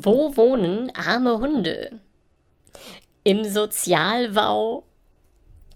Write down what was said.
Wo wohnen arme Hunde? Im Sozialbau